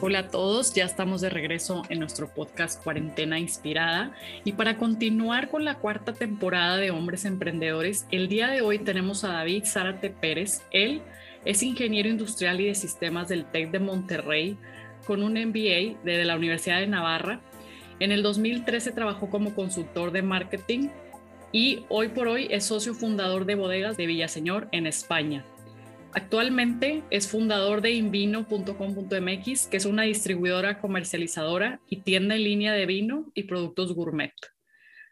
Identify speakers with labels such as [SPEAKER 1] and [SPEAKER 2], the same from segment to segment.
[SPEAKER 1] Hola a todos, ya estamos de regreso en nuestro podcast Cuarentena Inspirada y para continuar con la cuarta temporada de Hombres Emprendedores, el día de hoy tenemos a David Zárate Pérez. Él es ingeniero industrial y de sistemas del TEC de Monterrey con un MBA de la Universidad de Navarra. En el 2013 trabajó como consultor de marketing y hoy por hoy es socio fundador de bodegas de Villaseñor en España. Actualmente es fundador de invino.com.mx, que es una distribuidora comercializadora y tienda en línea de vino y productos gourmet.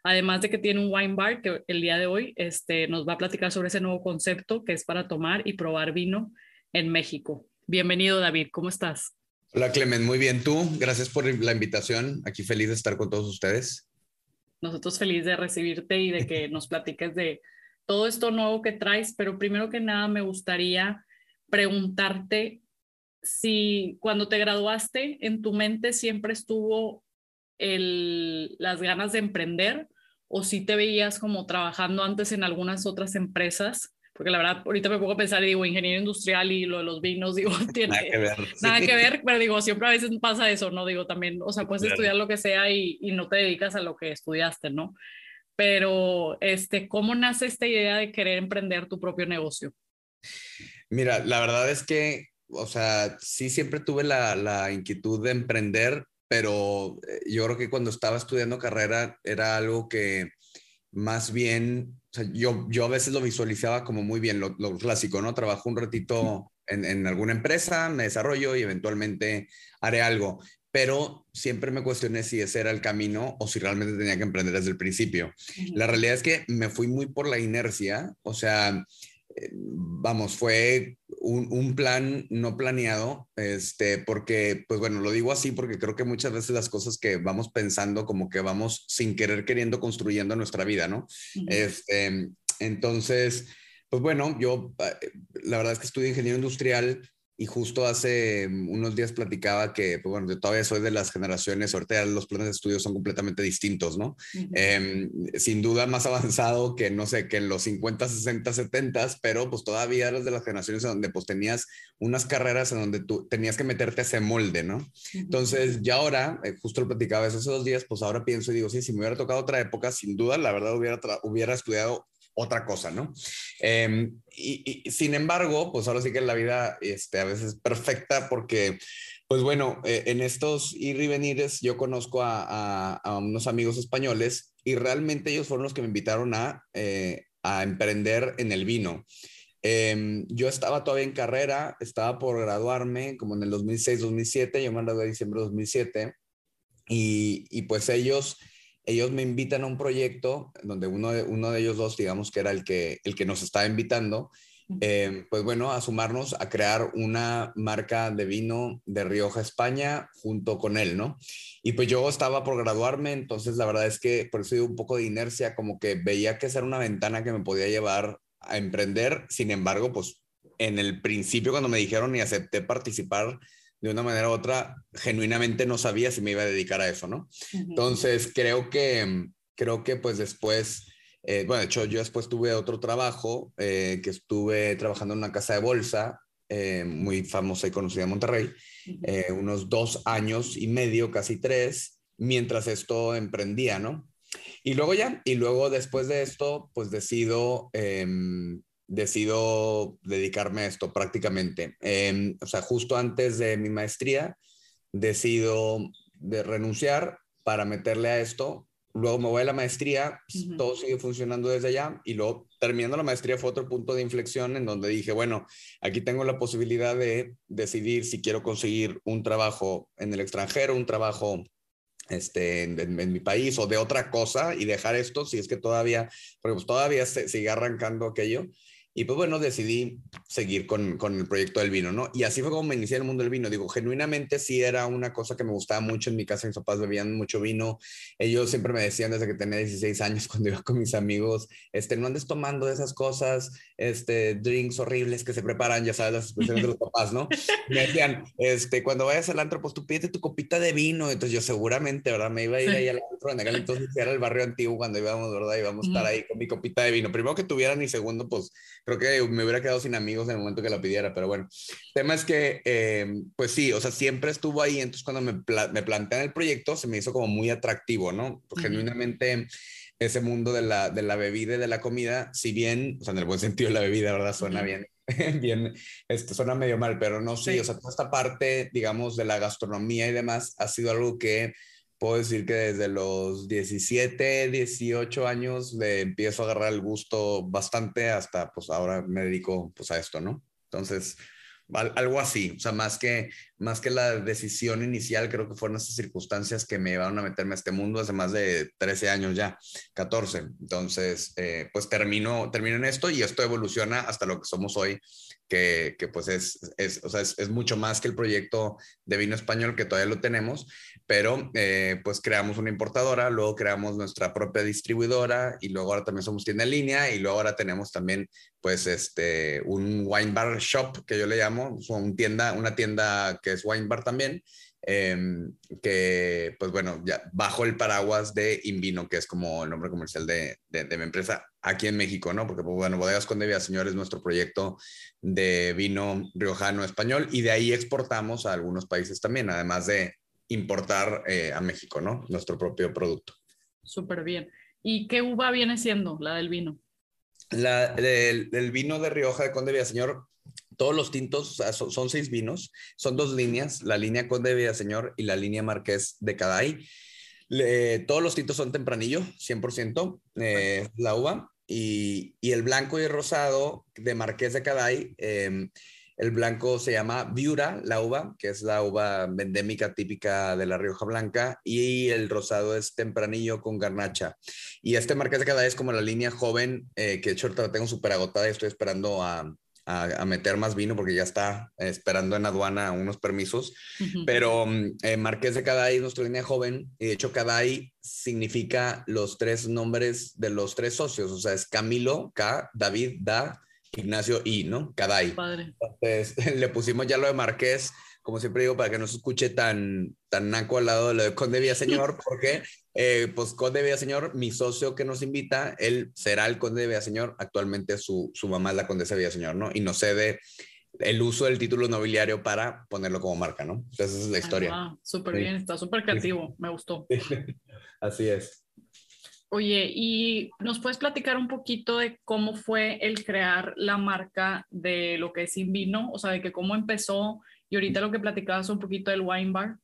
[SPEAKER 1] Además de que tiene un wine bar que el día de hoy este, nos va a platicar sobre ese nuevo concepto que es para tomar y probar vino en México. Bienvenido David, ¿cómo estás?
[SPEAKER 2] Hola Clemen, muy bien. ¿Tú? Gracias por la invitación. Aquí feliz de estar con todos ustedes.
[SPEAKER 1] Nosotros feliz de recibirte y de que nos platiques de todo esto nuevo que traes, pero primero que nada me gustaría preguntarte si cuando te graduaste en tu mente siempre estuvo el, las ganas de emprender o si te veías como trabajando antes en algunas otras empresas, porque la verdad ahorita me pongo a pensar y digo ingeniero industrial y lo de los vinos, digo, tiene nada que ver, nada que ver pero digo, siempre a veces pasa eso, ¿no? Digo, también, o sea, puedes estudiar lo que sea y, y no te dedicas a lo que estudiaste, ¿no? Pero este, ¿cómo nace esta idea de querer emprender tu propio negocio?
[SPEAKER 2] Mira, la verdad es que, o sea, sí siempre tuve la, la inquietud de emprender, pero eh, yo creo que cuando estaba estudiando carrera era algo que más bien, o sea, yo, yo a veces lo visualizaba como muy bien, lo, clásico, ¿no? Trabajo un ratito en, en, alguna empresa, me desarrollo y eventualmente haré algo pero siempre me cuestioné si ese era el camino o si realmente tenía que emprender desde el principio. La realidad es que me fui muy por la inercia, o sea, eh, vamos, fue un, plan no planeado, este, porque, pues bueno, lo digo así porque creo que muchas veces las cosas que vamos pensando como que vamos sin querer queriendo construyendo nuestra vida, ¿no? Este, entonces, pues bueno, yo eh, la verdad es que estudié ingeniero industrial, y justo hace mm, unos días platicaba que, pues bueno, yo todavía soy de las generaciones, ahorita los planes de estudio son completamente distintos, ¿no? Em, sin duda más avanzado que, no sé, que en los 50, 60, 70, pero pues todavía eres de las generaciones donde pues tenías unas carreras en donde tú tenías que meterte a ese molde, ¿no? Entonces, ya ahora, eh, justo lo platicaba eso hace dos días, pues ahora pienso y digo, sí, si me hubiera tocado otra época, sin duda, la verdad, hubiera, hubiera estudiado otra cosa, ¿no? Em, y, sin embargo, pues ahora sí que la vida este, a veces es perfecta porque, pues bueno, eh, en estos ir y venires yo conozco a, unos amigos españoles y realmente ellos fueron los que me invitaron a, eh, a emprender en el vino. Em, yo estaba todavía en carrera, estaba por graduarme como en el 2006-2007, yo me gradué en diciembre de 2007 y, y pues ellos ellos me invitan a un proyecto donde uno de, uno de ellos dos, digamos que era el que, el que nos estaba invitando, eh, pues bueno, a sumarnos a crear una marca de vino de Rioja, España, junto con él, ¿no? Y pues yo estaba por graduarme, entonces la verdad es que por eso dio un poco de inercia, como que veía que esa era una ventana que me podía llevar a emprender, sin embargo, pues en el principio cuando me dijeron y acepté participar, de una manera u otra, genuinamente no sabía si me iba a dedicar a eso, ¿no? Entonces, creo que, creo que pues después, eh, bueno, de hecho, yo después tuve otro trabajo, eh, que estuve trabajando en una casa de bolsa, eh, muy famosa y conocida en Monterrey, unos dos años y medio, casi tres, mientras esto emprendía, ¿no? Y luego ya, y luego después de esto, pues decido em, decido dedicarme a esto prácticamente. Em, o sea, justo antes de mi maestría, decido de renunciar para meterle a esto. Luego me voy a la maestría, todo sigue funcionando desde allá y luego terminando la maestría fue otro punto de inflexión en donde dije, bueno, aquí tengo la posibilidad de decidir si quiero conseguir un trabajo en el extranjero, un trabajo este, en, mi país o de otra cosa y dejar esto si es que todavía, porque pues todavía se, sigue arrancando aquello. Y pues bueno, decidí seguir con, con, el proyecto del vino, ¿no? Y así fue como me inicié en el mundo del vino. Digo, genuinamente sí era una cosa que me gustaba mucho. En mi casa mis papás bebían mucho vino. Ellos siempre me decían desde que tenía 16 años, cuando iba con mis amigos, este, no andes tomando esas cosas, este, drinks horribles que se preparan, ya sabes, las expresiones de los papás, ¿no? Me decían, este, cuando vayas al antro, pues tú pídete tu copita de vino. Entonces yo seguramente, ¿verdad? Me iba a ir ahí al antro en aquel entonces era el barrio antiguo cuando íbamos, ¿verdad? Íbamos a estar ahí con mi copita de vino. Primero que tuvieran y segundo, pues creo que me hubiera quedado sin amigos en el momento que la pidiera, pero bueno. El tema es que, eh, pues sí, o sea, siempre estuvo ahí, entonces cuando me, me plantean el proyecto se me hizo como muy atractivo, ¿no? Genuinamente ese mundo de la, de la bebida y de la comida, si bien, o sea, en el buen sentido de la bebida, ¿verdad? Suena bien, bien, esto suena medio mal, pero no, sí, o sea, toda esta parte, digamos, de la gastronomía y demás, ha sido algo que puedo decir que desde los 17, 18 años le empiezo a agarrar el gusto bastante hasta, pues ahora me dedico, pues a esto, ¿no? Entonces, algo así, o sea, más que, más que la decisión inicial, creo que fueron esas circunstancias que me llevaron a meterme a este mundo hace más de 13 años ya, 14. Entonces, eh, pues termino, termino en esto y esto evoluciona hasta lo que somos hoy, que, que pues es, es, o sea, es, es, mucho más que el proyecto de vino español que todavía lo tenemos, pero eh, pues creamos una importadora, luego creamos nuestra propia distribuidora y luego ahora también somos tienda en línea y luego ahora tenemos también pues este un wine bar shop que yo le llamo, un tienda, una tienda que es wine bar también, em, que pues bueno, ya bajo el paraguas de Invino, que es como el nombre comercial de, de, mi empresa aquí en México, ¿no? Porque pues bueno, Bodegas Conde Señor es nuestro proyecto de vino riojano español y de ahí exportamos a algunos países también, además de importar eh, a México, ¿no? Nuestro propio producto.
[SPEAKER 1] Súper bien. ¿Y qué uva viene siendo la del vino?
[SPEAKER 2] La del, vino de Rioja de Conde Villaseñor, todos los tintos, son, seis vinos, son dos líneas, la línea Conde Villaseñor y la línea Marqués de Caday. todos los tintos son tempranillo, 100%, eh, la uva. Y, y, el blanco y el rosado de Marqués de Caday eh, el blanco se llama Viura, la uva, que es la uva endémica típica de la Rioja Blanca, y el rosado es tempranillo con garnacha. Y este Marqués de Cada es como la línea joven, eh, que de hecho la tengo súper agotada y estoy esperando a, meter más vino porque ya está esperando en aduana unos permisos. Pero mm, eh, Marqués de Caday es nuestra línea joven y de hecho Caday significa los tres nombres de los tres socios, o sea, es Camilo, K, David, Da Ignacio I, ¿no? Caday. Padre. Entonces le pusimos ya lo de Marqués, como siempre digo, para que no se escuche tan, tan naco al lado de lo de Conde Villaseñor, porque eh, pues Conde Villaseñor, mi socio que nos invita, él será el Conde Villaseñor, actualmente su, su mamá es la Condesa Villaseñor, ¿no? Y nos cede el uso del título nobiliario para ponerlo como marca, ¿no? Entonces esa es la historia.
[SPEAKER 1] Ah, súper bien, está súper creativo, me gustó.
[SPEAKER 2] Así es.
[SPEAKER 1] Oye, ¿y nos puedes platicar un poquito de cómo fue el crear la marca de lo que es Invino? O sea, de que cómo empezó y ahorita lo que platicabas un poquito del wine bar.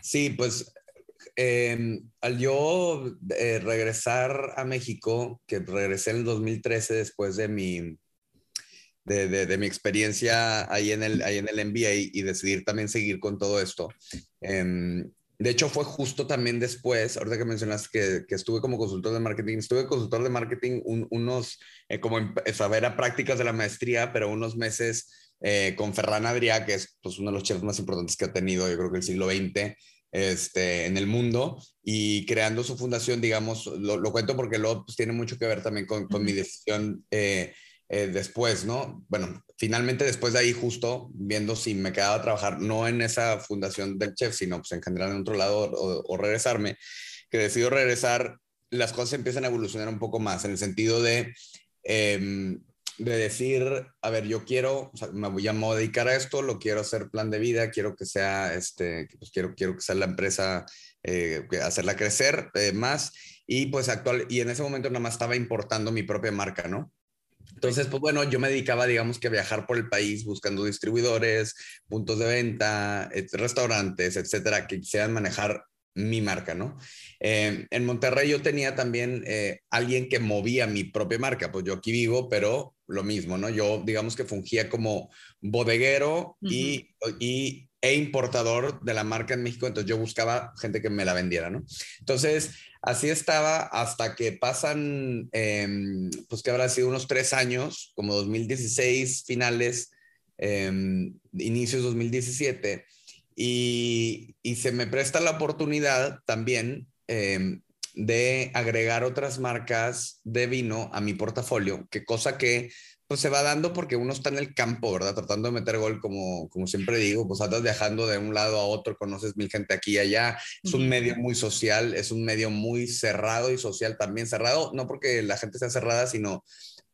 [SPEAKER 2] Sí, pues em, al yo eh, regresar a México, que regresé en el 2013 después de mi, de, mi experiencia ahí en, el, ahí en el MBA y decidir también seguir con todo esto. Em, de hecho, fue justo también después, ahorita que mencionas que, que, estuve como consultor de marketing, estuve consultor de marketing unos, eh, como en, saber a prácticas de la maestría, pero unos meses eh, con Ferran Adrià, que es pues, uno de los chefs más importantes que ha tenido, yo creo que el siglo XX, este, en el mundo, y creando su fundación, digamos, lo, lo cuento porque luego pues, tiene mucho que ver también con, con mi decisión. Eh, eh, después, ¿no? Bueno, finalmente después de ahí justo viendo si me quedaba a trabajar, no en esa fundación del chef, sino pues en general en otro lado o, regresarme, que decido regresar, las cosas empiezan a evolucionar un poco más en el sentido de... Em, de decir, a ver, yo quiero, o sea, me voy a dedicar a esto, lo quiero hacer plan de vida, quiero que sea, este, pues quiero, quiero que sea la empresa, eh, hacerla crecer eh, más y pues actual, y en ese momento nada más estaba importando mi propia marca, ¿no? Entonces, pues bueno, yo me dedicaba, digamos que a viajar por el país buscando distribuidores, puntos de venta, restaurantes, etcétera, que quisieran manejar mi marca, ¿no? Eh, en Monterrey yo tenía también eh, alguien que movía mi propia marca, pues yo aquí vivo, pero lo mismo, ¿no? Yo digamos que fungía como bodeguero y, y, e importador de la marca en México, entonces yo buscaba gente que me la vendiera, ¿no? Entonces, Así estaba hasta que pasan, em, pues que habrá sido unos tres años, como 2016 finales, eh, inicios 2017, y, y, se me presta la oportunidad también em, de agregar otras marcas de vino a mi portafolio, que cosa que pues se va dando porque uno está en el campo, ¿verdad? Tratando de meter gol, como, como siempre digo, pues andas viajando de un lado a otro, conoces mil gente aquí y allá. Es un medio muy social, es un medio muy cerrado y social también cerrado, no porque la gente sea cerrada, sino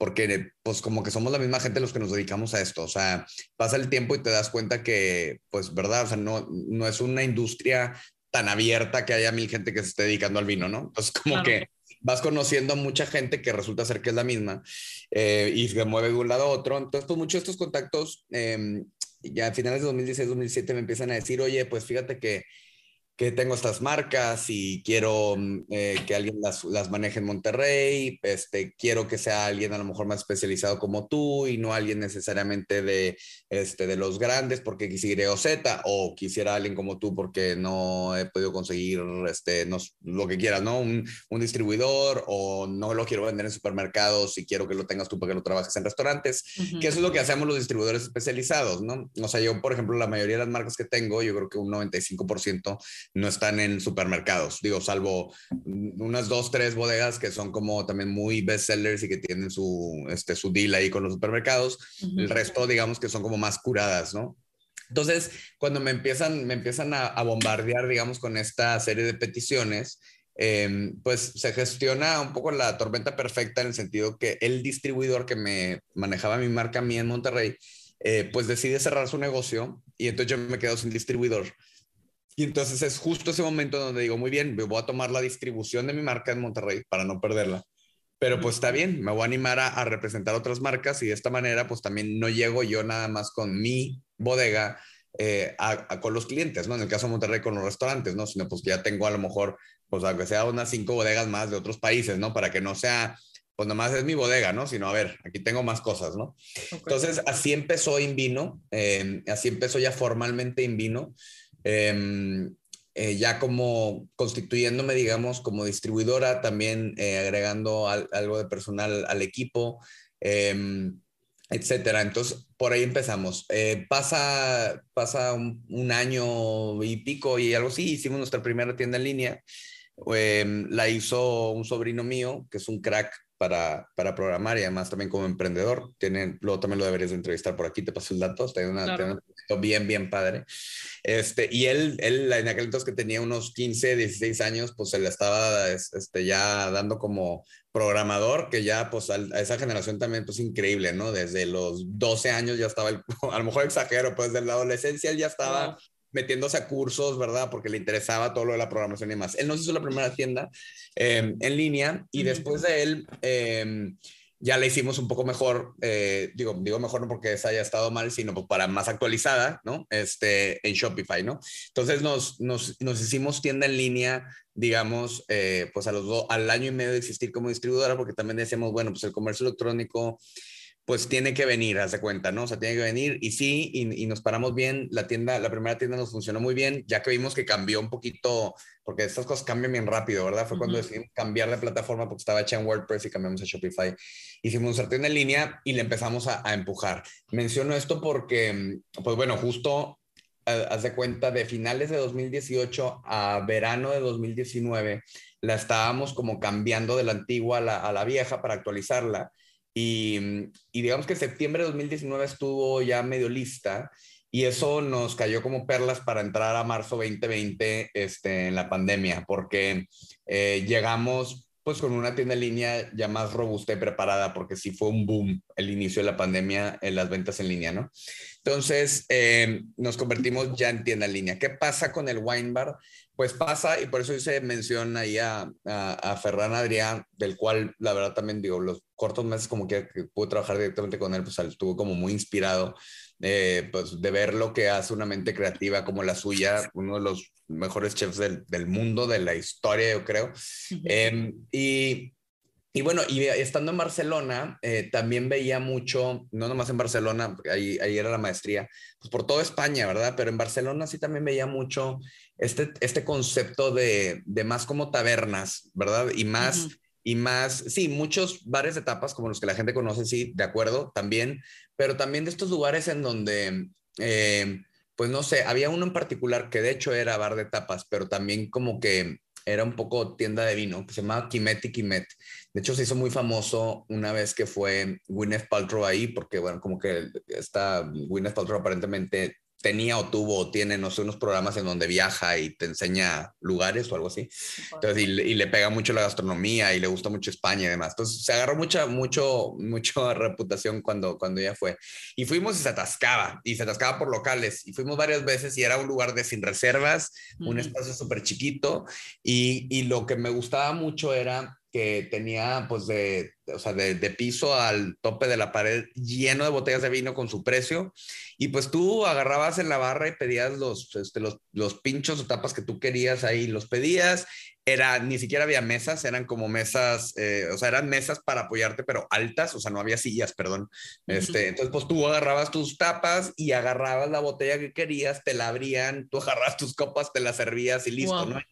[SPEAKER 2] porque pues como que somos la misma gente los que nos dedicamos a esto, o sea, pasa el tiempo y te das cuenta que, pues, verdad, o sea, no, no es una industria tan abierta que haya mil gente que se esté dedicando al vino, ¿no? Entonces, como que vas conociendo a mucha gente que resulta ser que es la misma eh, y se mueve de un lado a otro. Entonces, pues muchos de estos contactos, eh, ya a finales de 2016, 2017 me empiezan a decir, oye, pues fíjate que que tengo estas marcas y quiero mm, eh, que alguien las, las, maneje en Monterrey, este, quiero que sea alguien a lo mejor más especializado como tú y no alguien necesariamente de, este, de los grandes porque quisiera Z o quisiera alguien como tú porque no he podido conseguir este, no, lo que quieras, ¿no? Un, un, distribuidor o no lo quiero vender en supermercados y quiero que lo tengas tú para que lo trabajes en restaurantes, que eso es lo que hacemos los distribuidores especializados, ¿no? O sea, yo, por ejemplo, la mayoría de las marcas que tengo, yo creo que un 95% no están en supermercados, digo, salvo unas dos, tres bodegas que son como también muy bestsellers y que tienen su, este, su deal ahí con los supermercados. El resto, digamos que son como más curadas, ¿no? Entonces, cuando me empiezan, me empiezan a, bombardear, digamos, con esta serie de peticiones, em, pues se gestiona un poco la tormenta perfecta en el sentido que el distribuidor que me manejaba mi marca a mí en Monterrey, eh, pues decide cerrar su negocio y entonces yo me quedo sin distribuidor. Y entonces es justo ese momento donde digo, muy bien, voy a tomar la distribución de mi marca en Monterrey para no perderla. Pero pues está bien, me voy a animar a, representar otras marcas y de esta manera pues también no llego yo nada más con mi bodega eh, a, con los clientes, ¿no? En el caso de Monterrey con los restaurantes, ¿no? Sino pues que ya tengo a lo mejor, pues aunque sea unas cinco bodegas más de otros países, ¿no? Para que no sea, pues nomás es mi bodega, ¿no? Sino, a ver, aquí tengo más cosas, ¿no? Entonces, así empezó Invino, eh, así empezó ya formalmente Invino. Em, eh, ya como constituyéndome, digamos, como distribuidora, también eh, agregando algo de personal al equipo, em, etcétera. Entonces, por ahí empezamos. Eh, pasa pasa un, año y pico y algo así, hicimos nuestra primera tienda en línea. Em, la hizo un sobrino mío, que es un crack para, para, programar y además también como emprendedor. Tienen, luego también lo deberías de entrevistar por aquí, te paso el dato, está una, un bien, bien padre. Este, y él, él en aquel entonces que tenía unos 15, 16 años, pues se le estaba este, ya dando como programador, que ya pues a, esa generación también pues increíble, ¿no? Desde los 12 años ya estaba, el, a lo mejor exagero, pues desde la adolescencia él ya estaba metiéndose a cursos, ¿verdad? Porque le interesaba todo lo de la programación y más. Él nos hizo la primera tienda em, en línea y después de él em, ya la hicimos un poco mejor, eh, digo, digo mejor no porque esa haya estado mal, sino pues para más actualizada, ¿no? Este, en Shopify, ¿no? Entonces nos, nos, nos hicimos tienda en línea, digamos, eh, pues a los al año y medio de existir como distribuidora, porque también decíamos, bueno, pues el comercio electrónico pues tiene que venir, haz de cuenta, ¿no? O sea, tiene que venir y sí, y, nos paramos bien, la tienda, la primera tienda nos funcionó muy bien, ya que vimos que cambió un poquito, porque estas cosas cambian bien rápido, ¿verdad? Fue cuando decidimos cambiar de plataforma porque estaba hecha en WordPress y cambiamos a Shopify. Hicimos nuestra tienda en línea y le empezamos a, empujar. Menciono esto porque, pues bueno, justo haz de cuenta, de finales de 2018 a verano de 2019, la estábamos como cambiando de la antigua a la, a la vieja para actualizarla Mm, y, digamos que septiembre de 2019 estuvo ya medio lista y eso nos cayó como perlas para entrar a marzo 2020 este, en la pandemia, porque eh, llegamos pues con una tienda en línea ya más robusta y preparada, porque sí fue un boom el inicio de la pandemia en las ventas en línea, ¿no? Entonces eh, nos convertimos ya en tienda en línea. ¿Qué pasa con el wine bar? Pues pasa, y por eso hice mención ahí a, a, Ferran Adrián, del cual la verdad también digo, los cortos meses como que, pude trabajar directamente con él, pues estuvo como muy inspirado, eh, pues de ver lo que hace una mente creativa como la suya, uno de los mejores chefs del, del mundo, de la historia, yo creo. Em, y y bueno, y estando en Barcelona, eh, también veía mucho, no nomás en Barcelona, ahí, ahí era la maestría, pues por toda España, ¿verdad? Pero en Barcelona sí también veía mucho este, este concepto de, de más como tabernas, ¿verdad? Y más, y más, sí, muchos bares de tapas como los que la gente conoce, sí, de acuerdo, también, pero también de estos lugares en donde, eh, pues no sé, había uno en particular que de hecho era bar de tapas, pero también como que era un poco tienda de vino, que se llamaba Kimet y Kimet. De hecho, se hizo muy famoso una vez que fue Gwyneth Paltrow ahí, porque, bueno, como que esta Gwyneth Paltrow aparentemente tenía o tuvo o tiene, no sé, unos programas en donde viaja y te enseña lugares o algo así. Entonces, y, le pega mucho la gastronomía y le gusta mucho España y demás. Entonces, se agarró mucha, mucho, mucha reputación cuando, cuando ella fue. Y fuimos y se atascaba, y se atascaba por locales. Y fuimos varias veces y era un lugar de sin reservas, un espacio súper chiquito. Y, y lo que me gustaba mucho era que tenía pues de, o sea, de, piso al tope de la pared lleno de botellas de vino con su precio. Y pues tú agarrabas en la barra y pedías los, este, los, los pinchos o tapas que tú querías ahí, los pedías era, ni siquiera había mesas, eran como mesas, eh, o sea, eran mesas para apoyarte, pero altas, o sea, no había sillas, perdón. Este, entonces, pues tú agarrabas tus tapas y agarrabas la botella que querías, te la abrían, tú agarrabas tus copas, te las servías y listo, ¿no?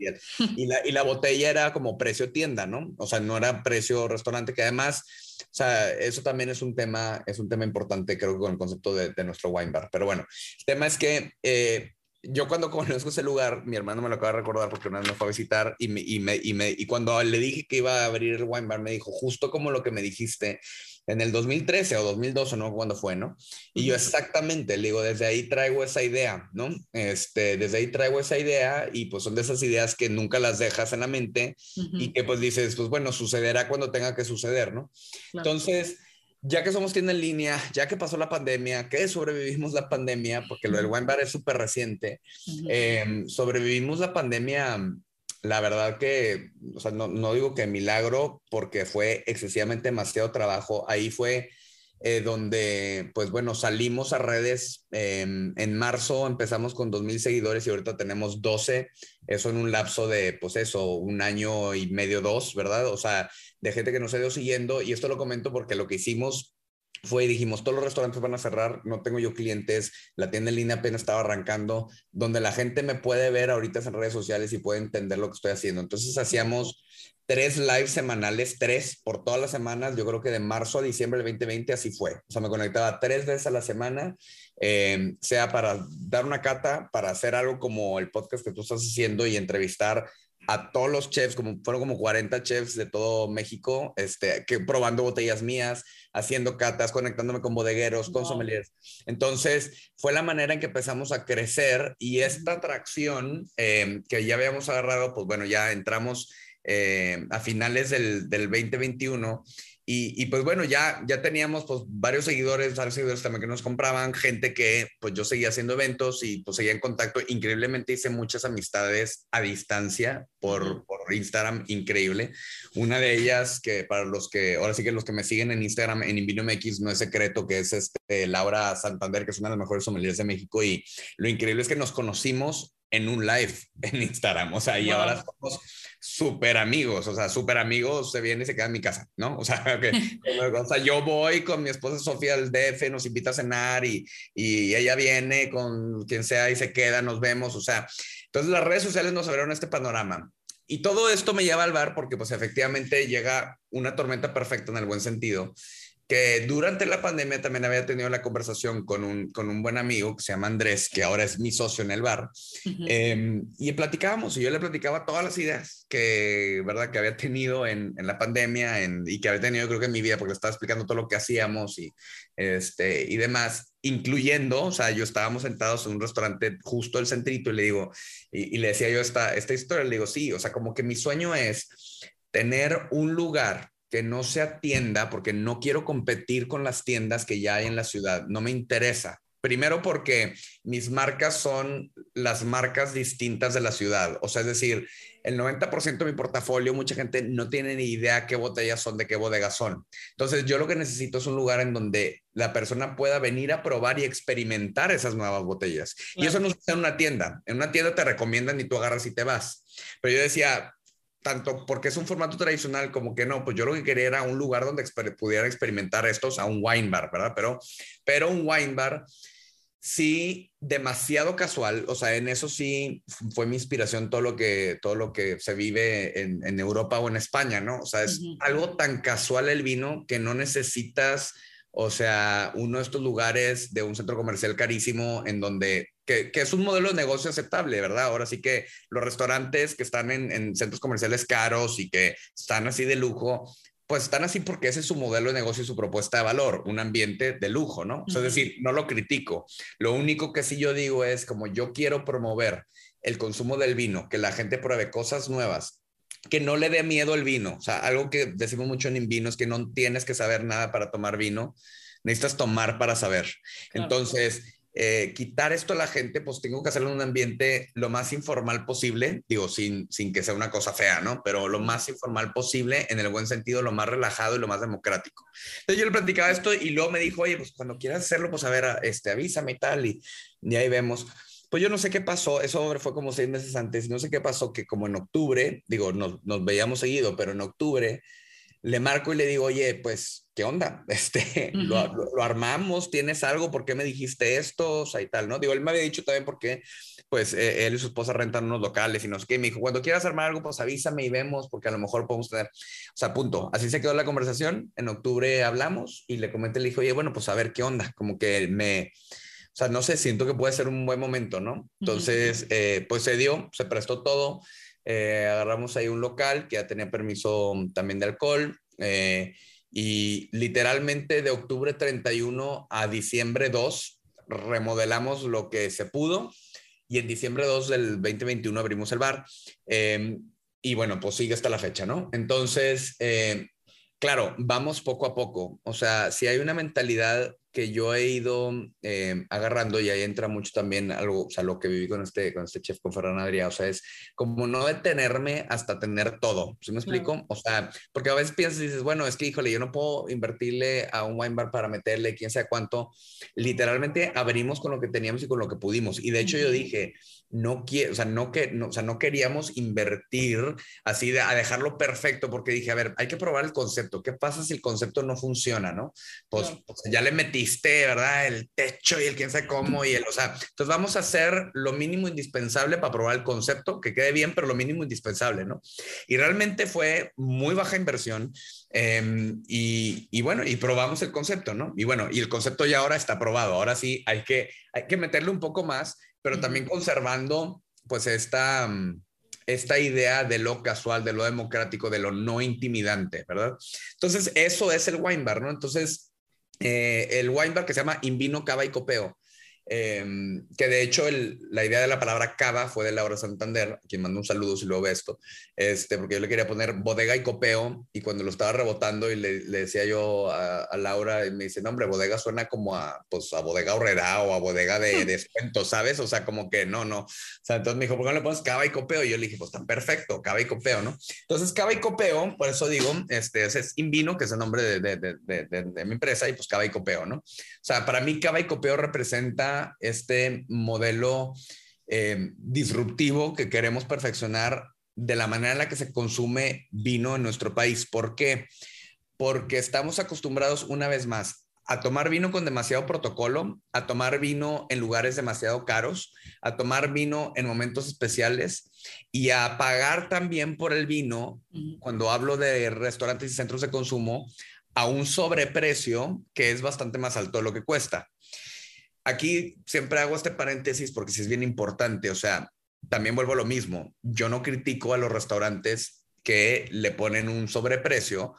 [SPEAKER 2] Y, la, y la botella era como precio tienda, ¿no? O sea, no era precio restaurante, que además, o sea, eso también es un tema, es un tema importante, creo, con el concepto de, de nuestro wine bar. Pero bueno, el tema es que eh, yo cuando conozco ese lugar, mi hermano me lo acaba de recordar porque una vez me fue a visitar y, me, y, me, y, me, y cuando le dije que iba a abrir el wine bar, me dijo justo como lo que me dijiste en el 2013 o 2012, no cuando fue, ¿no? Y yo exactamente, le digo, desde ahí traigo esa idea, ¿no? Este, desde ahí traigo esa idea y pues son de esas ideas que nunca las dejas en la mente y que pues dices, pues bueno, sucederá cuando tenga que suceder, ¿no? Entonces ya que somos tienda en línea, ya que pasó la pandemia, que sobrevivimos la pandemia, porque lo del wine bar es súper reciente, em, sobrevivimos la pandemia, la verdad que, o sea, no, no, digo que milagro, porque fue excesivamente demasiado trabajo. Ahí fue eh, donde, pues bueno, salimos a redes em, en marzo, empezamos con 2.000 seguidores y ahorita tenemos 12, eso en un lapso de, pues eso, un año y medio, dos, ¿verdad? O sea, de gente que nos ha ido siguiendo y esto lo comento porque lo que hicimos fue dijimos, todos los restaurantes van a cerrar, no tengo yo clientes, la tienda en línea apenas estaba arrancando, donde la gente me puede ver ahorita en redes sociales y puede entender lo que estoy haciendo. Entonces hacíamos tres lives semanales, tres por todas las semanas, yo creo que de marzo a diciembre del 2020 así fue. O sea, me conectaba tres veces a la semana, eh, sea para dar una cata, para hacer algo como el podcast que tú estás haciendo y entrevistar a todos los chefs, como fueron como 40 chefs de todo México, este, que probando botellas mías, haciendo catas, conectándome con bodegueros, con sommeliers. Entonces, fue la manera en que empezamos a crecer y esta atracción eh, que ya habíamos agarrado, pues bueno, ya entramos eh, a finales del, del 2021 y, pues bueno, ya, ya teníamos pues varios seguidores, varios seguidores también que nos compraban, gente que pues yo seguía haciendo eventos y pues seguía en contacto. Increíblemente hice muchas amistades a distancia por, por Instagram, increíble. Una de ellas que para los que, ahora sí que los que me siguen en Instagram, en Invino MX, no es secreto, que es este, Laura Santander, que es una de las mejores sommeliers de México. Y lo increíble es que nos conocimos en un live en Instagram, o sea, y ahora somos súper amigos, o sea, súper amigos, se viene y se queda en mi casa, ¿no? O sea, que, o sea, yo voy con mi esposa Sofía al DF, nos invita a cenar y, y ella viene con quien sea y se queda, nos vemos, o sea, entonces las redes sociales nos abrieron este panorama. Y todo esto me lleva al bar porque pues efectivamente llega una tormenta perfecta en el buen sentido que durante la pandemia también había tenido la conversación con un, con un buen amigo que se llama Andrés, que ahora es mi socio en el bar, em, y platicábamos y yo le platicaba todas las ideas que, ¿verdad? que había tenido en, en la pandemia en, y que había tenido creo que en mi vida, porque le estaba explicando todo lo que hacíamos y, este, y demás, incluyendo, o sea, yo estábamos sentados en un restaurante justo el centrito y le digo, y, y le decía yo esta, esta historia, le digo, sí, o sea, como que mi sueño es tener un lugar que no sea tienda, porque no quiero competir con las tiendas que ya hay en la ciudad, no me interesa. Primero porque mis marcas son las marcas distintas de la ciudad, o sea, es decir, el 90% de mi portafolio, mucha gente no tiene ni idea qué botellas son, de qué bodegas son. Entonces, yo lo que necesito es un lugar en donde la persona pueda venir a probar y experimentar esas nuevas botellas. Y eso no es en una tienda. En una tienda te recomiendan y tú agarras y te vas. Pero yo decía, tanto porque es un formato tradicional como que no, pues yo lo que quería era un lugar donde pudiera experimentar estos a un wine bar, ¿verdad? Pero, pero un wine bar sí demasiado casual, o sea, en eso sí fue mi inspiración todo lo que, todo lo que se vive en, en Europa o en España, ¿no? O sea, es algo tan casual el vino que no necesitas o sea, uno de estos lugares de un centro comercial carísimo en donde, que, es un modelo de negocio aceptable, ¿verdad? Ahora sí que los restaurantes que están en, centros comerciales caros y que están así de lujo, pues están así porque ese es su modelo de negocio y su propuesta de valor, un ambiente de lujo, ¿no? es decir, no lo critico. Lo único que sí yo digo es como yo quiero promover el consumo del vino, que la gente pruebe cosas nuevas, que no le dé miedo el vino. O sea, algo que decimos mucho en vino es que no tienes que saber nada para tomar vino, necesitas tomar para saber. Entonces, eh, quitar esto a la gente, pues tengo que hacerlo en un ambiente lo más informal posible, digo, sin, sin que sea una cosa fea, ¿no? Pero lo más informal posible, en el buen sentido, lo más relajado y lo más democrático. Entonces yo le platicaba esto y luego me dijo, oye, pues cuando quieras hacerlo, pues a ver, este, avísame y tal, y, y ahí vemos. Pues yo no sé qué pasó, eso fue como seis meses antes, no sé qué pasó, que como en octubre, digo, nos, nos veíamos seguido, pero en octubre le marco y le digo, oye, pues, ¿qué onda? Este, lo, armamos, ¿tienes algo? ¿Por qué me dijiste esto? O sea, y tal, ¿no? Digo, él me había dicho también porque, pues, eh, él y su esposa rentan unos locales y no sé qué. Me dijo, cuando quieras armar algo, pues avísame y vemos, porque a lo mejor podemos tener, o sea, punto. Así se quedó la conversación. En octubre hablamos y le comenté, le dije, oye, bueno, pues a ver qué onda. Como que me, o sea, no sé, siento que puede ser un buen momento, ¿no? Entonces, eh, pues se dio, se prestó todo. Eh, agarramos ahí un local que ya tenía permiso también de alcohol eh, y literalmente de octubre 31 a diciembre 2 remodelamos lo que se pudo y en diciembre 2 del 2021 abrimos el bar. Em, y bueno, pues sigue hasta la fecha, ¿no? Entonces, eh, claro, vamos poco a poco. O sea, si hay una mentalidad que yo he ido eh, agarrando y ahí entra mucho también algo, o sea, lo que viví con este, con este chef, con Ferran Adrià, o sea, es como no detenerme hasta tener todo, ¿sí me explico? O sea, porque a veces piensas y dices, bueno, es que, híjole, yo no puedo invertirle a un wine bar para meterle quién sabe cuánto. Literalmente abrimos con lo que teníamos y con lo que pudimos. Y de hecho yo dije, no quiero, sea, no que, no, o sea, no queríamos invertir así de, a dejarlo perfecto porque dije, a ver, hay que probar el concepto. ¿Qué pasa si el concepto no funciona, no? Pues, pues ya le metiste, ¿verdad? El techo y el quién sabe cómo y el, o sea, entonces vamos a hacer lo mínimo indispensable para probar el concepto, que quede bien, pero lo mínimo indispensable, ¿no? Y realmente fue muy baja inversión. Em, y, y, bueno, y probamos el concepto, ¿no? Y bueno, y el concepto ya ahora está probado. Ahora sí hay que, hay que meterle un poco más pero también conservando pues esta, mm, esta idea de lo casual, de lo democrático, de lo no intimidante, ¿verdad? Entonces, eso es el wine bar, ¿no? Entonces, eh, el wine bar que se llama Invino Cava y Copeo Em, que de hecho la idea de la palabra cava fue de Laura Santander, quien mandó un saludo si luego ve esto, este, porque yo le quería poner bodega y copeo, y cuando lo estaba rebotando y le, decía yo a, Laura, y me dice, no hombre, bodega suena como a, pues, a bodega horrera o a bodega de descuento, ¿sabes? O sea, como que no, no. O sea, entonces me dijo, ¿por qué no le pones cava y copeo? Y yo le dije, pues está perfecto, cava y copeo, ¿no? Entonces, cava y copeo, por eso digo, este, es Invino, que es el nombre de, de, de mi empresa, y pues cava y copeo, ¿no? O sea, para mí cava y copeo representa este modelo eh, disruptivo que queremos perfeccionar de la manera en la que se consume vino en nuestro país. ¿Por qué? Porque estamos acostumbrados una vez más a tomar vino con demasiado protocolo, a tomar vino en lugares demasiado caros, a tomar vino en momentos especiales y a pagar también por el vino, cuando hablo de restaurantes y centros de consumo, a un sobreprecio que es bastante más alto de lo que cuesta aquí siempre hago este paréntesis porque sí es bien importante, o sea, también vuelvo a lo mismo, yo no critico a los restaurantes que le ponen un sobreprecio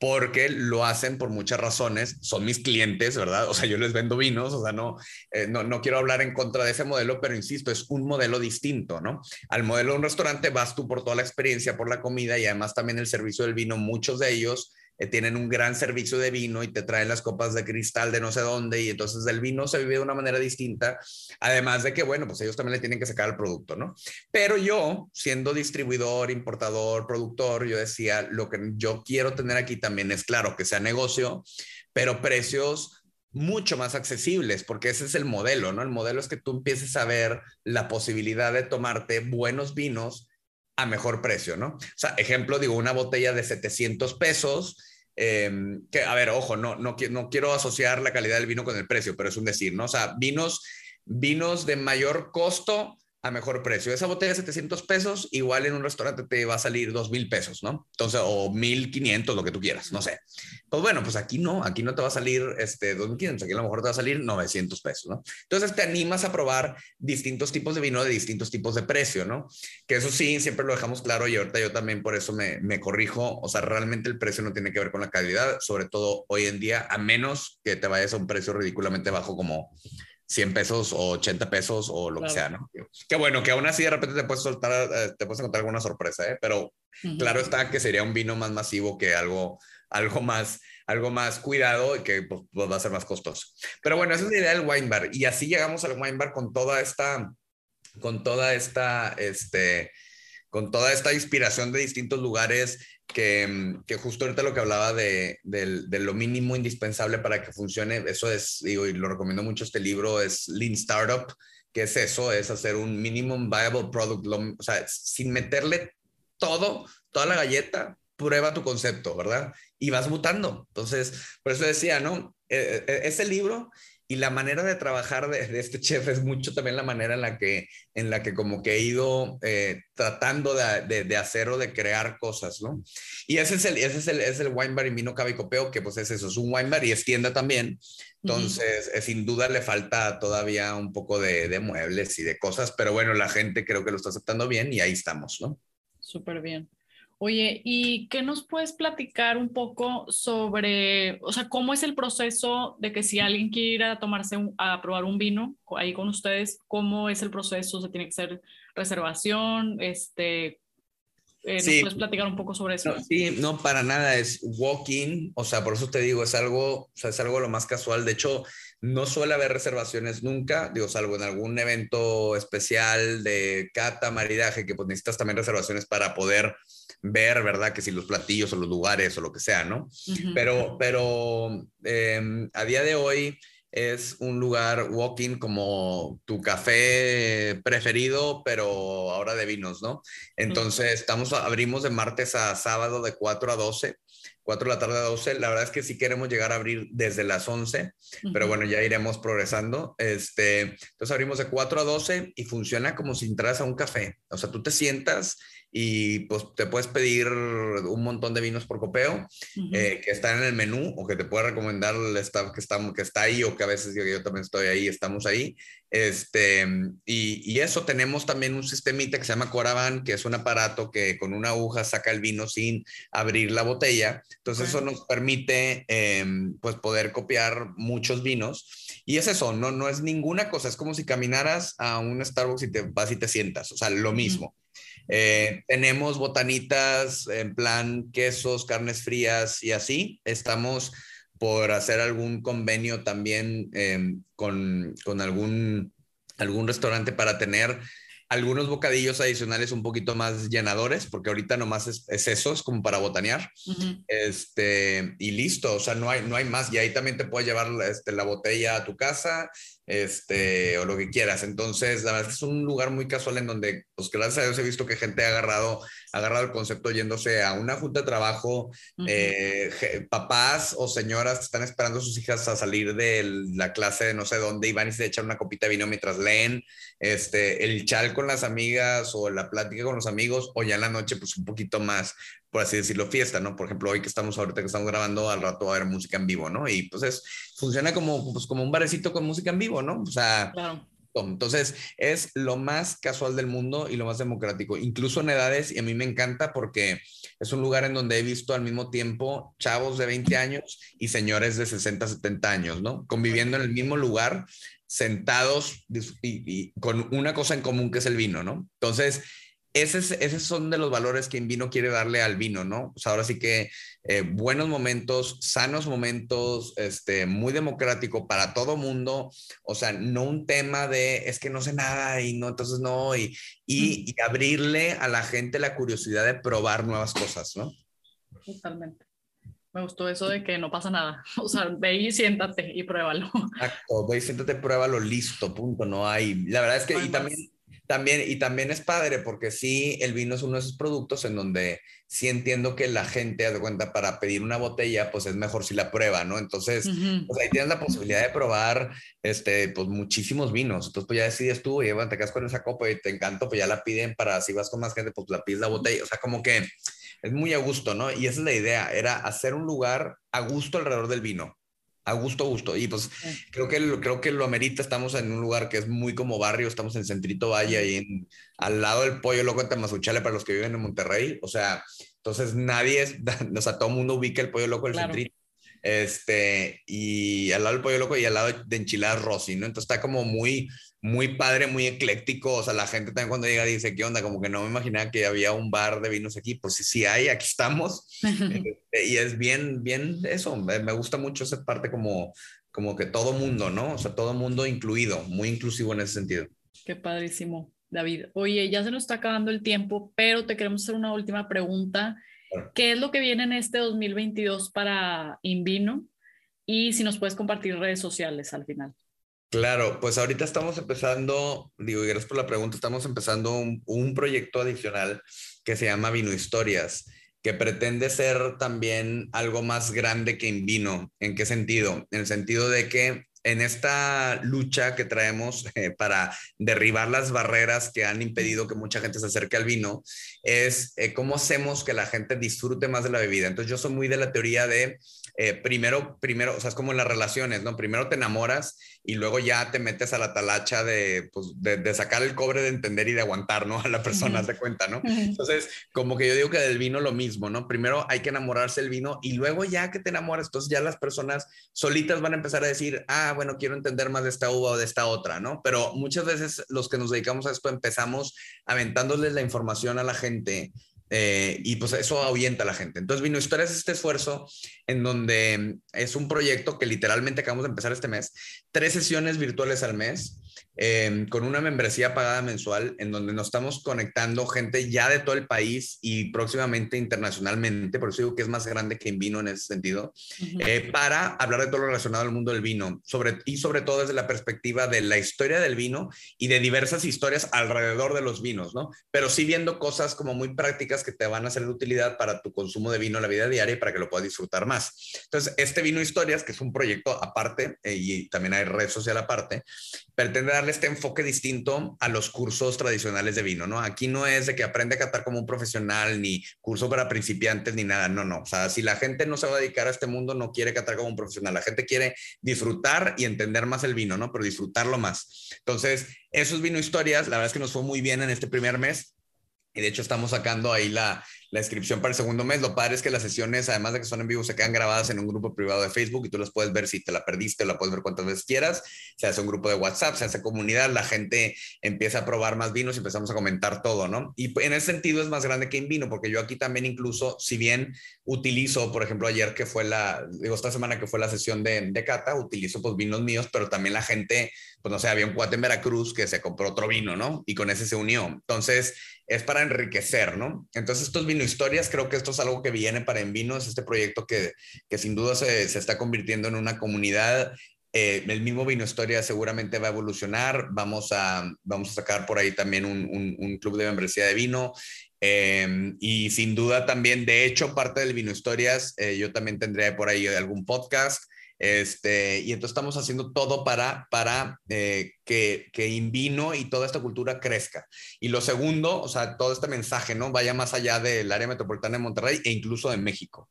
[SPEAKER 2] porque lo hacen por muchas razones, son mis clientes, ¿verdad? O sea, yo les vendo vinos, o sea, no, eh, no, no, quiero hablar en contra de ese modelo, pero insisto, es un modelo distinto, ¿no? Al modelo de un restaurante vas tú por toda la experiencia, por la comida y además también el servicio del vino, muchos de ellos eh, tienen un gran servicio de vino y te traen las copas de cristal de no sé dónde y entonces el vino se vive de una manera distinta, además de que, bueno, pues ellos también le tienen que sacar el producto, ¿no? Pero yo, siendo distribuidor, importador, productor, yo decía, lo que yo quiero tener aquí también es claro que sea negocio, pero precios mucho más accesibles, porque ese es el modelo, ¿no? El modelo es que tú empieces a ver la posibilidad de tomarte buenos vinos a mejor precio, ¿no? O sea, ejemplo, digo, una botella de 700 pesos, em, que, a ver, ojo, no, no, no quiero asociar la calidad del vino con el precio, pero es un decir, ¿no? O sea, vinos, vinos de mayor costo a mejor precio. Esa botella de 700 pesos, igual en un restaurante te va a salir 2 mil pesos, ¿no? Entonces, o 1500, lo que tú quieras, no sé. Pues bueno, pues aquí no, aquí no te va a salir este 2500, aquí a lo mejor te va a salir 900 pesos, ¿no? Entonces te animas a probar distintos tipos de vino de distintos tipos de precio, ¿no? Que eso sí, siempre lo dejamos claro y ahorita yo también por eso me, me corrijo, o sea, realmente el precio no tiene que ver con la calidad, sobre todo hoy en día, a menos que te vayas a un precio ridículamente bajo como 100 pesos o 80 pesos o lo que sea, ¿no? Qué bueno, que aún así de repente te puedes soltar, eh, te puedes encontrar alguna sorpresa, ¿eh? Pero claro está que sería un vino más masivo que algo, algo más, algo más cuidado y que pues, pues, va a ser más costoso. Pero bueno, esa es la idea del wine bar. Y así llegamos al wine bar con toda esta, con toda esta, este, con toda esta inspiración de distintos lugares que, que, justo ahorita lo que hablaba de, de, lo mínimo indispensable para que funcione, eso es, digo, y lo recomiendo mucho este libro, es Lean Startup, que es eso, es hacer un minimum viable product, o sea, sin meterle todo, toda la galleta, prueba tu concepto, ¿verdad? Y vas mutando. Entonces, por eso decía, ¿no? E, e, ese libro y la manera de trabajar de, este chef es mucho también la manera en la que, en la que como que he ido eh, tratando de, de, hacer o de crear cosas, ¿no? Y ese es el, ese es el, es el wine bar y vino cava y copeo, que pues es eso, es un wine bar y es tienda también. Entonces, eh, sin duda le falta todavía un poco de, de muebles y de cosas, pero bueno, la gente creo que lo está aceptando bien y ahí estamos, ¿no?
[SPEAKER 1] Súper bien. Oye, ¿y qué nos puedes platicar un poco sobre, o sea, cómo es el proceso de que si alguien quiere ir a tomarse, a probar un vino ahí con ustedes, cómo es el proceso? ¿Se tiene que hacer reservación? Este, eh, ¿Nos puedes platicar un poco sobre eso?
[SPEAKER 2] sí, no, para nada, es walk-in, o sea, por eso te digo, es algo, o sea, es algo lo más casual. De hecho, no suele haber reservaciones nunca, digo, salvo en algún evento especial de cata, maridaje, que pues necesitas también reservaciones para poder ver, ¿verdad? Que si los platillos o los lugares o lo que sea, ¿no? Pero, pero em, a día de hoy es un lugar walking como tu café preferido, pero ahora de vinos, ¿no? Entonces, estamos, abrimos de martes a sábado de 4 a 12. 4 de la tarde a 12. La verdad es que sí queremos llegar a abrir desde las 11, pero bueno, ya iremos progresando. Este, entonces abrimos de 4 a 12 y funciona como si entras a un café. O sea, tú te sientas y pues te puedes pedir un montón de vinos por copeo eh, que están en el menú o que te puede recomendar el staff que está, que está ahí o que a veces yo, yo también estoy ahí, estamos ahí. Este, y, y, eso tenemos también un sistemita que se llama Coravan, que es un aparato que con una aguja saca el vino sin abrir la botella. Entonces eso nos permite em, pues poder copiar muchos vinos. Y es eso, no, no es ninguna cosa, es como si caminaras a un Starbucks y te vas y te sientas, o sea, lo mismo. Eh, tenemos botanitas en plan quesos, carnes frías y así. Estamos por hacer algún convenio también em, con, con algún, algún restaurante para tener algunos bocadillos adicionales un poquito más llenadores, porque ahorita nomás es, es eso, es como para botanear. este, y listo, o sea, no hay, no hay más. Y ahí también te puedes llevar este, la botella a tu casa este, o lo que quieras. Entonces, la verdad es que es un lugar muy casual en donde, pues gracias a Dios he visto que gente ha agarrado, ha agarrado el concepto yéndose a una junta de trabajo, eh, papás o señoras que están esperando a sus hijas a salir de la clase de no sé dónde y van y se echan una copita de vino mientras leen, este, el chal con las amigas o la plática con los amigos, o ya en la noche, pues un poquito más por así decirlo, fiesta, ¿no? Por ejemplo, hoy que estamos ahorita que estamos grabando, al rato va a haber música en vivo, ¿no? Y pues es, funciona como, pues, como un barecito con música en vivo, ¿no? O sea, entonces es lo más casual del mundo y lo más democrático, incluso en edades, y a mí me encanta porque es un lugar en donde he visto al mismo tiempo chavos de 20 años y señores de 60, 70 años, ¿no? Conviviendo en el mismo lugar, sentados y con una cosa en común que es el vino, ¿no? Entonces, esos son de los valores que vino quiere darle al vino, ¿no? Pues ahora sí que eh, buenos momentos, sanos momentos, este, muy democrático para todo mundo, o sea, no un tema de es que no sé nada y no, entonces no, y, y, abrirle a la gente la curiosidad de probar nuevas cosas, ¿no?
[SPEAKER 1] Totalmente. Me gustó eso de que no pasa nada. O sea, ve y siéntate y pruébalo.
[SPEAKER 2] Exacto, ve y siéntate, pruébalo, listo, punto, no hay. La verdad es que, y también también, y también es padre porque sí, el vino es uno de esos productos en donde sí entiendo que la gente, de cuenta, para pedir una botella, pues es mejor si la prueba, ¿no? Entonces, pues ahí tienes la posibilidad de probar, este, pues muchísimos vinos. Entonces, pues ya decides tú, y te quedas con esa copa y te encanta, pues ya la piden para, si vas con más gente, pues la pides la botella. O sea, como que es muy a gusto, ¿no? Y esa es la idea, era hacer un lugar a gusto alrededor del vino a gusto, gusto. Y pues creo que, creo que lo amerita. Estamos en un lugar que es muy como barrio. Estamos en Centrito Valle, ahí en, al lado del Pollo Loco de Tamazuchale para los que viven en Monterrey. O sea, entonces nadie es, o sea, todo el mundo ubica el Pollo Loco del Centrito. Este, y al lado del Pollo Loco y al lado de Enchiladas Rossi, ¿no? Entonces está como muy, muy padre, muy ecléctico. O sea, la gente también cuando llega dice, ¿qué onda? Como que no me imaginaba que había un bar de vinos aquí. Pues sí, sí hay, aquí estamos. Este, y es bien, bien eso. Me gusta mucho esa parte como, como que todo mundo, ¿no? O sea, todo mundo incluido, muy inclusivo en ese sentido.
[SPEAKER 1] Qué padrísimo, David. Oye, ya se nos está acabando el tiempo, pero te queremos hacer una última pregunta. ¿Qué es lo que viene en este 2022 para Invino? Y si nos puedes compartir redes sociales al final.
[SPEAKER 2] Claro, pues ahorita estamos empezando, digo, y gracias por la pregunta, estamos empezando un, proyecto adicional que se llama Vino Historias, que pretende ser también algo más grande que en vino. ¿En qué sentido? En el sentido de que en esta lucha que traemos eh, para derribar las barreras que han impedido que mucha gente se acerque al vino, es eh, cómo hacemos que la gente disfrute más de la bebida. Entonces yo soy muy de la teoría de eh, primero, primero, o sea, es como en las relaciones, ¿no? Primero te enamoras y luego ya te metes a la talacha de, pues, de, sacar el cobre, de entender y de aguantar, ¿no? A la persona, se cuenta, ¿no? Entonces, como que yo digo que del vino lo mismo, ¿no? Primero hay que enamorarse del vino y luego ya que te enamoras, entonces ya las personas solitas van a empezar a decir, ah, bueno, quiero entender más de esta uva o de esta otra, ¿no? Pero muchas veces los que nos dedicamos a esto empezamos aventándoles la información a la gente eh, y pues eso ahuyenta a la gente. Entonces, Vino Historia es este esfuerzo en donde es un proyecto que literalmente acabamos de empezar este mes, tres sesiones virtuales al mes, Em, con una membresía pagada mensual en donde nos estamos conectando gente ya de todo el país y próximamente internacionalmente, por eso digo que es más grande que en vino en ese sentido, eh, para hablar de todo lo relacionado al mundo del vino sobre, y sobre todo desde la perspectiva de la historia del vino y de diversas historias alrededor de los vinos, ¿no? Pero sí viendo cosas como muy prácticas que te van a ser de utilidad para tu consumo de vino en la vida diaria y para que lo puedas disfrutar más. Entonces, este Vino Historias, que es un proyecto aparte eh, y también hay red social aparte, pretende darle este enfoque distinto a los cursos tradicionales de vino, ¿no? Aquí no es de que aprende a catar como un profesional, ni curso para principiantes, ni nada, no, no. O sea, si la gente no se va a dedicar a este mundo, no quiere catar como un profesional, la gente quiere disfrutar y entender más el vino, ¿no? Pero disfrutarlo más. Entonces, esos vino historias, la verdad es que nos fue muy bien en este primer mes. Y de hecho estamos sacando ahí la, la inscripción para el segundo mes. Lo padre es que las sesiones, además de que son en vivo, se quedan grabadas en un grupo privado de Facebook y tú las puedes ver si te la perdiste, la puedes ver cuantas veces quieras. Se hace un grupo de WhatsApp, se hace comunidad, la gente empieza a probar más vinos y empezamos a comentar todo, ¿no? Y en ese sentido es más grande que en vino, porque yo aquí también incluso, si bien utilizo, por ejemplo, ayer que fue la, digo, esta semana que fue la sesión de, de cata, utilizo pues vinos míos, pero también la gente, pues no sé, había un cuate en Veracruz que se compró otro vino, ¿no? Y con ese se unió. Entonces, es para enriquecer, ¿no? Entonces, estos vino historias, creo que esto es algo que viene para Envino, es este proyecto que, que sin duda se, se, está convirtiendo en una comunidad. Eh, el mismo Vino Historia seguramente va a evolucionar. Vamos a, vamos a sacar por ahí también un, un, club de membresía de vino. Eh, y sin duda también, de hecho, parte del Vino Historias, eh, yo también tendré por ahí algún podcast. Este, y entonces estamos haciendo todo para, para eh, que, que Invino y toda esta cultura crezca. Y lo segundo, o sea, todo este mensaje, ¿no? Vaya más allá del área metropolitana de Monterrey e incluso de México.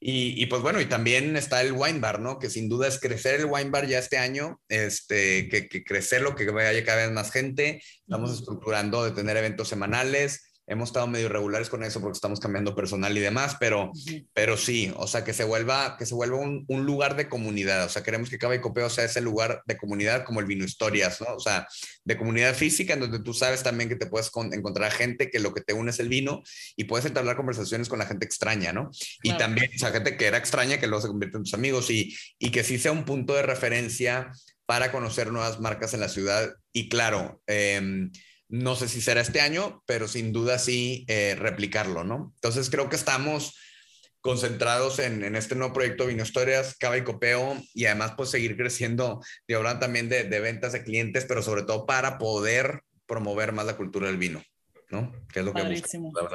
[SPEAKER 2] Y, y, pues bueno, y también está el wine bar, ¿no? Que sin duda es crecer el wine bar ya este año, este, que, que crecerlo, que vaya cada vez más gente. Estamos estructurando de tener eventos semanales, hemos estado medio irregulares con eso porque estamos cambiando personal y demás, pero, pero sí, o sea, que se vuelva, que se vuelva un, un, lugar de comunidad, o sea, queremos que Cava y Copeo sea ese lugar de comunidad como el Vino Historias, ¿no? O sea, de comunidad física en donde tú sabes también que te puedes encontrar gente que lo que te une es el vino y puedes entablar conversaciones con la gente extraña, ¿no? Y también, o sea, gente que era extraña que luego se convierte en tus amigos y, y que sí sea un punto de referencia para conocer nuevas marcas en la ciudad y claro, eh, no sé si será este año, pero sin duda sí eh, replicarlo, ¿no? Entonces creo que estamos concentrados en, este nuevo proyecto Vino Historias, Cava y Copeo, y además pues seguir creciendo, de ahora también de, ventas de clientes, pero sobre todo para poder promover más la cultura del vino. ¿no?
[SPEAKER 1] Que es lo que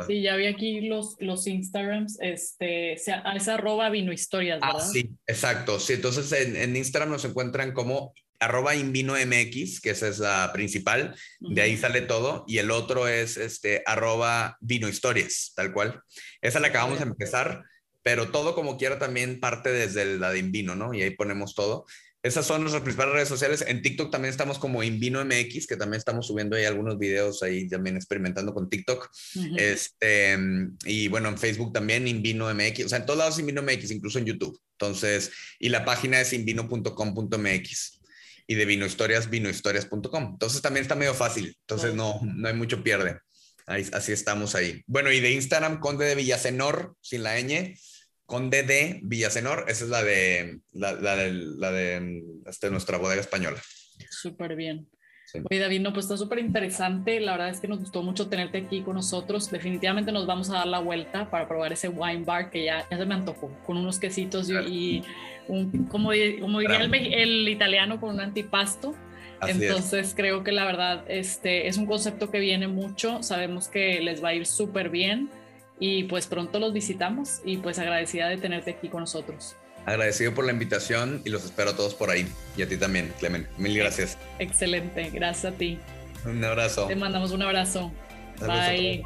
[SPEAKER 1] Sí, ya vi aquí los, los Instagrams, este, es arroba vino historias, ah,
[SPEAKER 2] ¿verdad? Ah, sí, exacto. Sí, entonces en, en Instagram nos encuentran como arroba MX, que esa es la principal, de ahí sale todo, y el otro es este arroba vino historias, tal cual. Esa la acabamos de empezar, pero todo como quiera también parte desde la de Invino, ¿no? Y ahí ponemos todo. Esas son nuestras principales redes sociales. En TikTok también estamos como Invino MX, que también estamos subiendo ahí algunos videos ahí también experimentando con TikTok. Este, y bueno, en Facebook también Invino MX, o sea, en todos lados Invino MX, incluso en YouTube. Entonces, y la página es invino.com.mx y de vinohistorias, vinohistorias.com. Entonces también está medio fácil. Entonces no, no hay mucho pierde. Ahí, así estamos ahí. Bueno, y de Instagram, Conde de Villasenor, sin la ñ, Conde de Villasenor, esa es la de, la, de, la de este, nuestra bodega española.
[SPEAKER 1] Súper bien. Oye, David, no, pues está súper interesante. La verdad es que nos gustó mucho tenerte aquí con nosotros. Definitivamente nos vamos a dar la vuelta para probar ese wine bar que ya, ya se me antojó, con unos quesitos y, un, como, como diría el, italiano, con un antipasto. Entonces creo que la verdad este, es un concepto que viene mucho. Sabemos que les va a ir súper bien y pues pronto los visitamos y pues agradecida de tenerte aquí con nosotros.
[SPEAKER 2] Agradecido por la invitación y los espero a todos por ahí. Y a ti también, Clemen. Mil gracias.
[SPEAKER 1] Excelente, gracias a ti.
[SPEAKER 2] Un abrazo.
[SPEAKER 1] Te mandamos un abrazo. Bye.